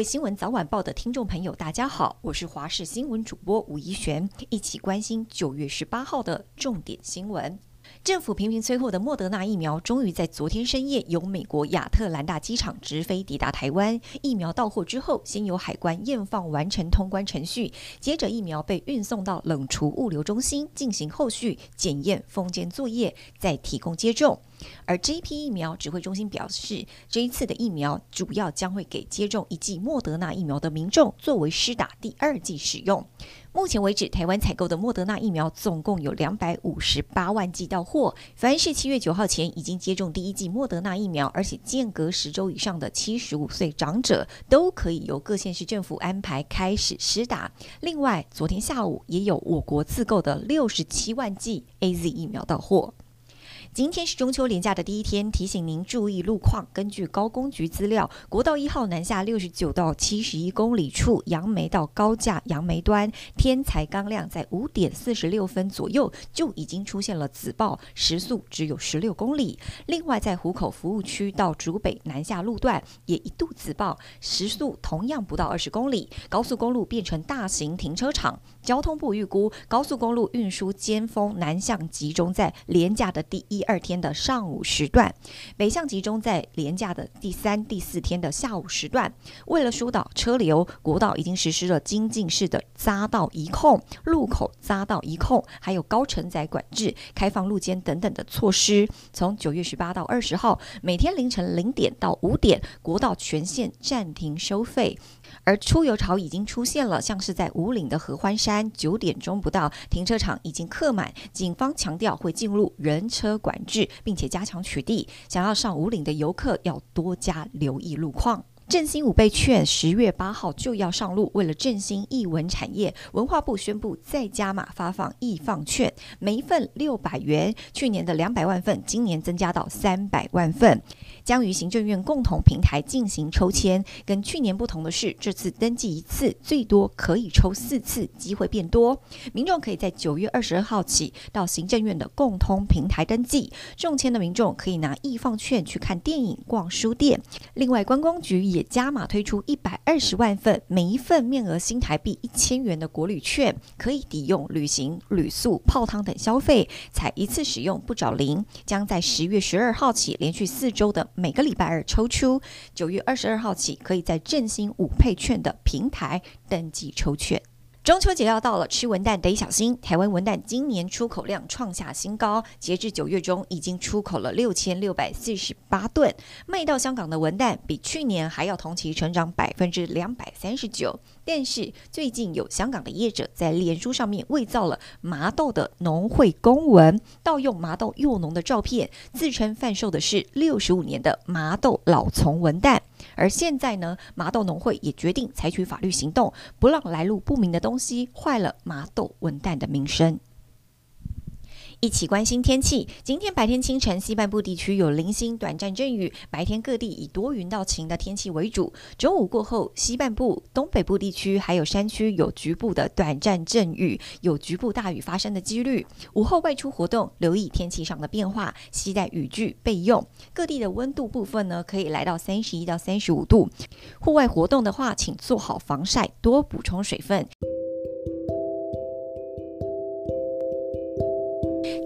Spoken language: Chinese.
位新闻早晚报的听众朋友，大家好，我是华视新闻主播吴怡璇，一起关心九月十八号的重点新闻。政府频频催货的莫德纳疫苗，终于在昨天深夜由美国亚特兰大机场直飞抵达台湾。疫苗到货之后，先由海关验放完成通关程序，接着疫苗被运送到冷储物流中心进行后续检验封检作业，再提供接种。而这一批疫苗，指挥中心表示，这一次的疫苗主要将会给接种一剂莫德纳疫苗的民众作为施打第二剂使用。目前为止，台湾采购的莫德纳疫苗总共有两百五十八万剂到货。凡是七月九号前已经接种第一剂莫德纳疫苗，而且间隔十周以上的七十五岁长者，都可以由各县市政府安排开始施打。另外，昨天下午也有我国自购的六十七万剂 AZ 疫苗到货。今天是中秋连假的第一天，提醒您注意路况。根据高工局资料，国道一号南下六十九到七十一公里处，杨梅到高架杨梅端，天才刚亮，在五点四十六分左右就已经出现了紫爆，时速只有十六公里。另外，在湖口服务区到竹北南下路段也一度紫爆，时速同样不到二十公里。高速公路变成大型停车场。交通部预估，高速公路运输尖峰南向集中在连假的第一。第二天的上午时段，北向集中在连假的第三、第四天的下午时段。为了疏导车流，国道已经实施了精进式的匝道一控、路口匝道一控，还有高承载管制、开放路肩等等的措施。从九月十八到二十号，每天凌晨零点到五点，国道全线暂停收费。而出游潮已经出现了，像是在武岭的合欢山，九点钟不到，停车场已经客满。警方强调会进入人车管管制，并且加强取缔，想要上五岭的游客要多加留意路况。振兴五倍券十月八号就要上路，为了振兴艺文产业，文化部宣布再加码发放艺放券，每一份六百元，去年的两百万份，今年增加到三百万份。将于行政院共同平台进行抽签，跟去年不同的是，这次登记一次最多可以抽四次，机会变多。民众可以在九月二十二号起到行政院的共通平台登记，中签的民众可以拿艺放券去看电影、逛书店。另外，观光局也加码推出一百二十万份，每一份面额新台币一千元的国旅券，可以抵用旅行、旅宿、泡汤等消费，才一次使用不找零。将在十月十二号起连续四周的。每个礼拜二抽出，九月二十二号起，可以在振兴五配券的平台登记抽券。中秋节要到了，吃文旦得小心。台湾文旦今年出口量创下新高，截至九月中已经出口了六千六百四十八吨，卖到香港的文旦比去年还要同期成长百分之两百三十九。但是最近有香港的业者在脸书上面伪造了麻豆的农会公文，盗用麻豆幼农的照片，自称贩售的是六十五年的麻豆老丛文旦。而现在呢，麻豆农会也决定采取法律行动，不让来路不明的东西坏了麻豆文旦的名声。一起关心天气。今天白天清晨，西半部地区有零星短暂阵雨，白天各地以多云到晴的天气为主。中午过后，西半部、东北部地区还有山区有局部的短暂阵雨，有局部大雨发生的几率。午后外出活动，留意天气上的变化，携带雨具备用。各地的温度部分呢，可以来到三十一到三十五度。户外活动的话，请做好防晒，多补充水分。